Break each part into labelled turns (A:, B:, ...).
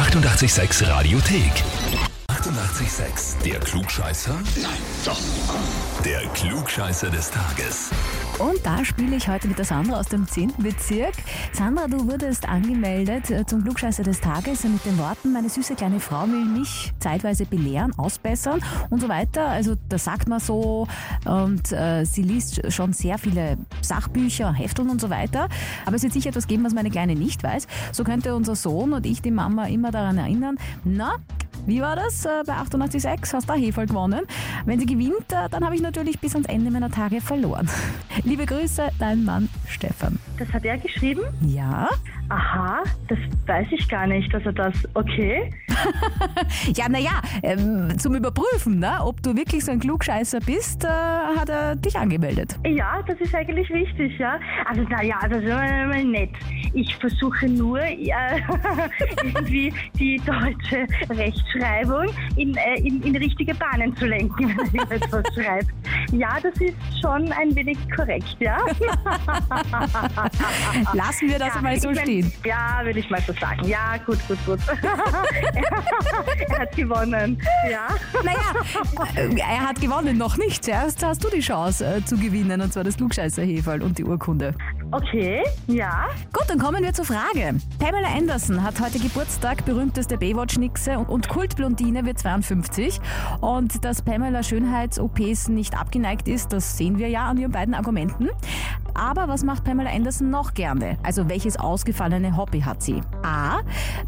A: 886 Radiothek. 88,6. Der Klugscheißer? Nein, doch. Der Klugscheißer des Tages.
B: Und da spiele ich heute mit der Sandra aus dem 10. Bezirk. Sandra, du wurdest angemeldet äh, zum Klugscheißer des Tages mit den Worten, meine süße kleine Frau will mich zeitweise belehren, ausbessern und so weiter. Also das sagt man so und äh, sie liest schon sehr viele Sachbücher, Hefteln und so weiter. Aber es wird sicher etwas geben, was meine Kleine nicht weiß. So könnte unser Sohn und ich die Mama immer daran erinnern, na, wie war das äh, bei 88,6? Hast du Heferl gewonnen? Wenn sie gewinnt, äh, dann habe ich natürlich bis ans Ende meiner Tage verloren. Liebe Grüße, dein Mann Stefan.
C: Das hat er geschrieben?
B: Ja?
C: Aha, das weiß ich gar nicht, dass er das. Okay.
B: Ja, naja, ähm, zum Überprüfen, ne, ob du wirklich so ein Klugscheißer bist, äh, hat er dich angemeldet.
C: Ja, das ist eigentlich wichtig, ja. Also, naja, also das ist mal nett. Ich versuche nur, äh, irgendwie die deutsche Rechtschreibung in, äh, in, in richtige Bahnen zu lenken, wenn ich etwas schreibe. Ja, das ist schon ein wenig korrekt, ja.
B: Lassen wir das
C: ja,
B: mal so stehen.
C: Ja, würde ich mal so sagen. Ja, gut, gut, gut. er hat gewonnen. Ja.
B: Naja, er hat gewonnen, noch nicht. Zuerst hast du die Chance äh, zu gewinnen, und zwar das Klugscheißer-Heferl und die Urkunde.
C: Okay, ja.
B: Gut, dann kommen wir zur Frage. Pamela Anderson hat heute Geburtstag, berühmteste Baywatch-Nixe und- und Kultblondine wird 52. Und dass Pamela Schönheits-OPs nicht abgeneigt ist, das sehen wir ja an ihren beiden Argumenten. Aber was macht Pamela Anderson noch gerne? Also welches ausgefallene Hobby hat sie? A.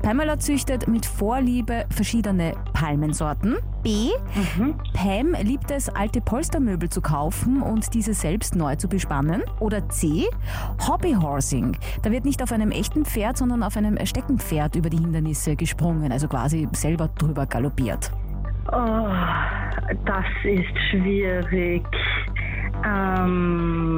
B: Pamela züchtet mit Vorliebe verschiedene Palmensorten. B. Pam liebt es, alte Polstermöbel zu kaufen und diese selbst neu zu bespannen. Oder C. Hobbyhorsing. Da wird nicht auf einem echten Pferd, sondern auf einem Steckenpferd über die Hindernisse gesprungen, also quasi selber drüber galoppiert.
C: Oh, das ist schwierig. Ähm,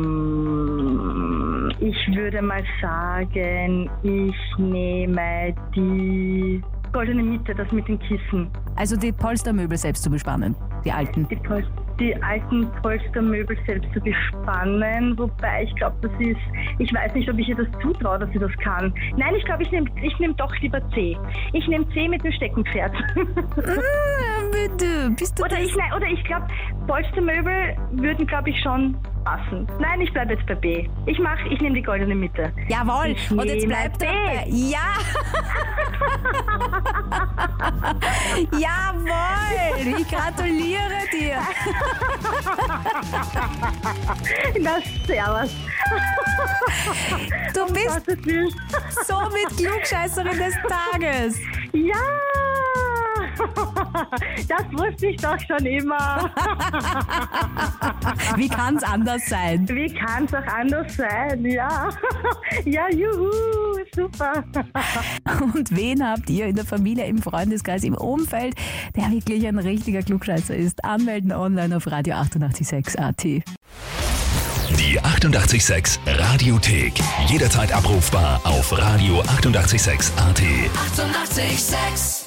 C: ich würde mal sagen, ich nehme die goldene Mitte, das mit den Kissen.
B: Also die Polstermöbel selbst zu bespannen, die alten.
C: Die, Pol die alten Polstermöbel selbst zu bespannen, wobei ich glaube, das ist, ich weiß nicht, ob ich ihr das zutraue, dass sie das kann. Nein, ich glaube, ich nehme ich nehm doch lieber C. Ich nehme C mit dem Steckenpferd.
B: Bitte, bist du
C: Oder ich, nein, oder ich glaube, Polstermöbel würden, glaube ich, schon passen. Nein, ich bleibe jetzt bei B. Ich mach, ich nehme die goldene Mitte.
B: Jawohl,
C: Ich
B: und jetzt bleibt
C: B.
B: dabei. Ja! Jawohl! Ich gratuliere dir!
C: Na, servus.
B: Du bist somit Klugscheißerin des Tages!
C: Ja! Das wusste ich doch schon immer.
B: Wie kann's anders sein?
C: Wie kann es auch anders sein? Ja. Ja, juhu, super.
B: Und wen habt ihr in der Familie, im Freundeskreis, im Umfeld, der wirklich ein richtiger Klugscheißer ist? Anmelden online auf Radio 886 AT.
A: Die 88,6 Radiothek. Jederzeit abrufbar auf radio886.at. 88,6.
D: Eighty-eight, sex.